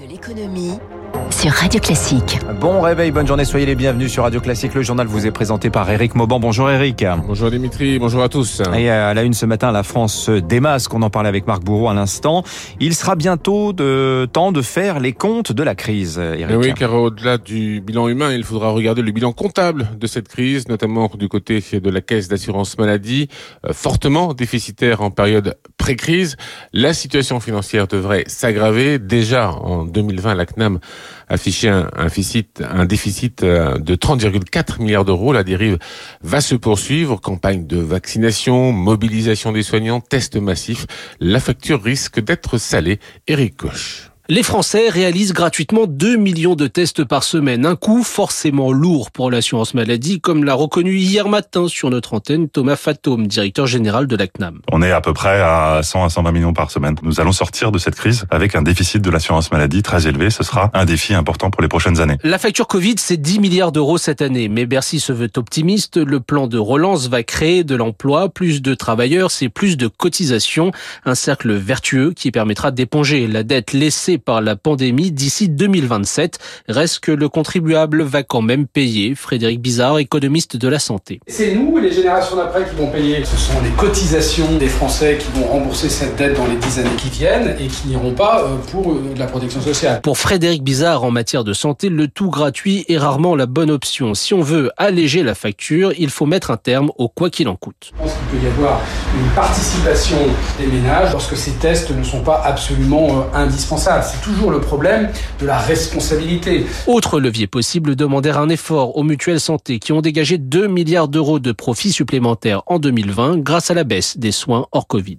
de l'économie sur Radio Classique. Bon réveil, bonne journée, soyez les bienvenus sur Radio Classique. Le journal vous est présenté par Eric Mauban. Bonjour Eric. Bonjour Dimitri, bonjour à tous. Et à la une ce matin, la France se démasque. On en parlait avec Marc Bourreau à l'instant. Il sera bientôt de temps de faire les comptes de la crise. Eric. oui, car au-delà du bilan humain, il faudra regarder le bilan comptable de cette crise, notamment du côté de la caisse d'assurance maladie, euh, fortement déficitaire en période pré-crise. La situation financière devrait s'aggraver. Déjà en 2020, la CNAM affichait un, un déficit, un déficit euh, de 30,4 milliards d'euros. La dérive va se poursuivre. Campagne de vaccination, mobilisation des soignants, tests massifs. La facture risque d'être salée. Eric Koch. Les Français réalisent gratuitement 2 millions de tests par semaine, un coût forcément lourd pour l'assurance maladie, comme l'a reconnu hier matin sur notre antenne Thomas Fatome, directeur général de la CNAM. On est à peu près à 100 à 120 millions par semaine. Nous allons sortir de cette crise avec un déficit de l'assurance maladie très élevé. Ce sera un défi important pour les prochaines années. La facture Covid, c'est 10 milliards d'euros cette année, mais Bercy se veut optimiste. Le plan de relance va créer de l'emploi, plus de travailleurs, c'est plus de cotisations, un cercle vertueux qui permettra d'éponger la dette laissée par la pandémie d'ici 2027. Reste que le contribuable va quand même payer. Frédéric Bizarre, économiste de la santé. C'est nous et les générations d'après qui vont payer. Ce sont les cotisations des Français qui vont rembourser cette dette dans les dix années qui viennent et qui n'iront pas euh, pour euh, la protection sociale. Pour Frédéric Bizarre, en matière de santé, le tout gratuit est rarement la bonne option. Si on veut alléger la facture, il faut mettre un terme au quoi qu'il en coûte. Je pense qu'il peut y avoir une participation des ménages lorsque ces tests ne sont pas absolument euh, indispensables c'est toujours le problème de la responsabilité. Autre levier possible, demander un effort aux mutuelles santé qui ont dégagé 2 milliards d'euros de profits supplémentaires en 2020 grâce à la baisse des soins hors Covid.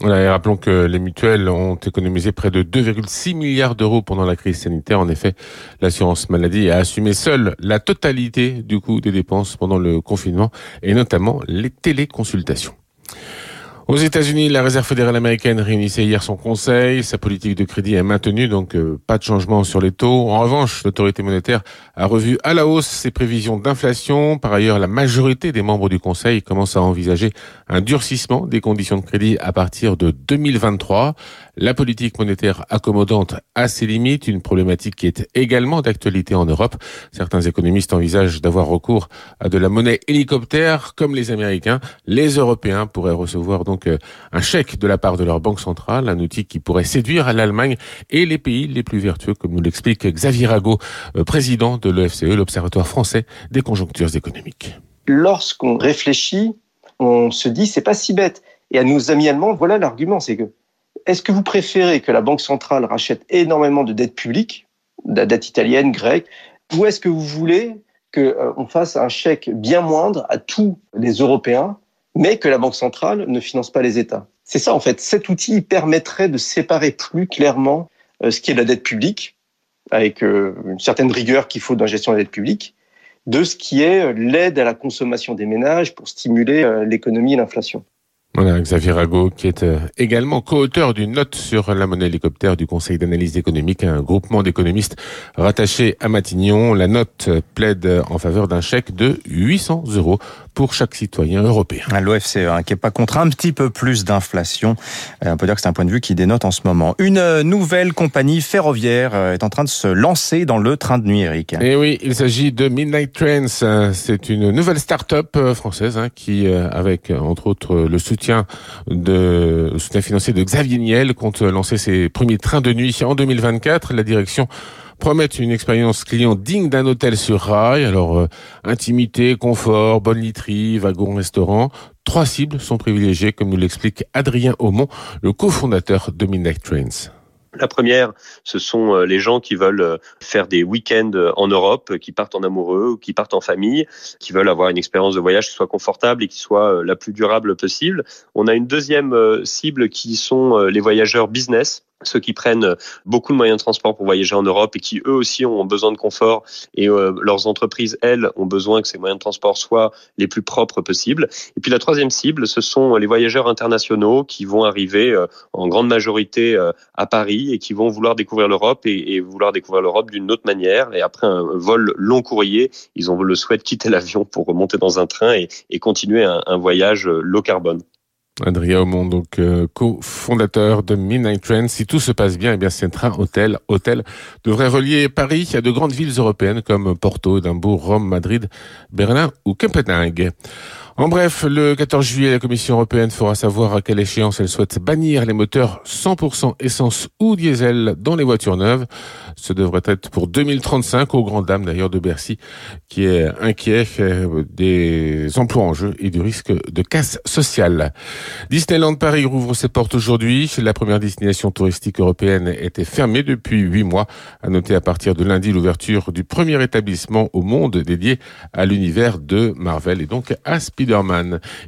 Voilà, et rappelons que les mutuelles ont économisé près de 2,6 milliards d'euros pendant la crise sanitaire. En effet, l'assurance maladie a assumé seule la totalité du coût des dépenses pendant le confinement et notamment les téléconsultations. Aux États-Unis, la Réserve fédérale américaine réunissait hier son conseil. Sa politique de crédit est maintenue, donc euh, pas de changement sur les taux. En revanche, l'autorité monétaire a revu à la hausse ses prévisions d'inflation. Par ailleurs, la majorité des membres du conseil commence à envisager un durcissement des conditions de crédit à partir de 2023. La politique monétaire accommodante a ses limites, une problématique qui est également d'actualité en Europe. Certains économistes envisagent d'avoir recours à de la monnaie hélicoptère comme les Américains. Les Européens pourraient recevoir donc euh, un chèque de la part de leur banque centrale, un outil qui pourrait séduire l'Allemagne et les pays les plus vertueux, comme nous l'explique Xavier Rago, euh, président de l'OFCE, l'Observatoire français des conjonctures économiques. Lorsqu'on réfléchit, on se dit c'est pas si bête. Et à nos amis allemands, voilà l'argument, c'est que est-ce que vous préférez que la banque centrale rachète énormément de dettes publiques, de la dette italienne, grecque, ou est-ce que vous voulez qu'on fasse un chèque bien moindre à tous les Européens mais que la Banque centrale ne finance pas les États. C'est ça, en fait. Cet outil permettrait de séparer plus clairement euh, ce qui est de la dette publique, avec euh, une certaine rigueur qu'il faut dans la gestion de la dette publique, de ce qui est euh, l'aide à la consommation des ménages pour stimuler l'économie et l'inflation. Voilà, Xavier Rago, qui est également co-auteur d'une note sur la monnaie hélicoptère du Conseil d'analyse économique, un groupement d'économistes rattaché à Matignon. La note plaide en faveur d'un chèque de 800 euros pour chaque citoyen européen. L'OFCE, hein, qui n'est pas contre un petit peu plus d'inflation. Euh, on peut dire que c'est un point de vue qui dénote en ce moment. Une euh, nouvelle compagnie ferroviaire euh, est en train de se lancer dans le train de nuit, Eric. Et eh oui, il s'agit de Midnight Trains. C'est une nouvelle start-up française hein, qui, avec entre autres le soutien le soutien financier de Xavier Niel, compte lancer ses premiers trains de nuit en 2024. La direction promettent une expérience client digne d'un hôtel sur rail. Alors, euh, intimité, confort, bonne literie, wagon, restaurant. Trois cibles sont privilégiées, comme nous l'explique Adrien Aumont, le cofondateur de Midnight Trains. La première, ce sont euh, les gens qui veulent euh, faire des week-ends en Europe, qui partent en amoureux ou qui partent en famille, qui veulent avoir une expérience de voyage qui soit confortable et qui soit la plus durable possible. On a une deuxième cible qui sont les voyageurs business ceux qui prennent beaucoup de moyens de transport pour voyager en Europe et qui eux aussi ont besoin de confort et euh, leurs entreprises elles ont besoin que ces moyens de transport soient les plus propres possibles. Et puis la troisième cible, ce sont les voyageurs internationaux qui vont arriver euh, en grande majorité euh, à Paris et qui vont vouloir découvrir l'Europe et, vouloir découvrir l'Europe d'une autre manière. Et après un vol long courrier, ils ont le souhait de quitter l'avion pour remonter dans un train et, continuer un voyage low carbone. Adrien Aumont, donc euh, co-fondateur de Midnight Trends. Si tout se passe bien, eh bien c'est un hôtel hôtel devrait relier Paris à de grandes villes européennes comme Porto, Edimbourg, Rome, Madrid, Berlin ou Copenhague. En bref, le 14 juillet, la Commission européenne fera savoir à quelle échéance elle souhaite bannir les moteurs 100% essence ou diesel dans les voitures neuves. Ce devrait être pour 2035, au grand dam d'ailleurs de Bercy, qui est inquiet euh, des emplois en jeu et du risque de casse sociale. Disneyland Paris rouvre ses portes aujourd'hui. La première destination touristique européenne était fermée depuis huit mois. À noter à partir de lundi l'ouverture du premier établissement au monde dédié à l'univers de Marvel et donc à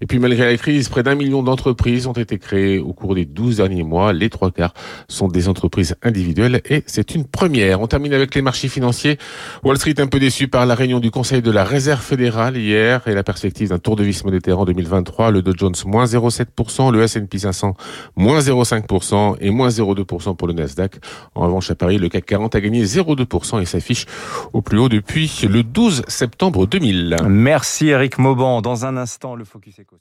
Et puis malgré la crise, près d'un million d'entreprises ont été créées au cours des 12 derniers mois. Les trois quarts sont des entreprises individuelles et c'est une première. On termine avec les marchés financiers. Wall Street un peu déçu par la réunion du Conseil de la Réserve fédérale hier et la perspective d'un tour de vis monétaire en 2023. Le Dow Jones moins 0,7%, le S&P 500 moins 0,5% et moins 0,2% pour le Nasdaq. En revanche, à Paris, le CAC 40 a gagné 0,2% et s'affiche au plus haut depuis le 12 septembre 2000. Merci Eric Mauban. Dans un le Focus Eco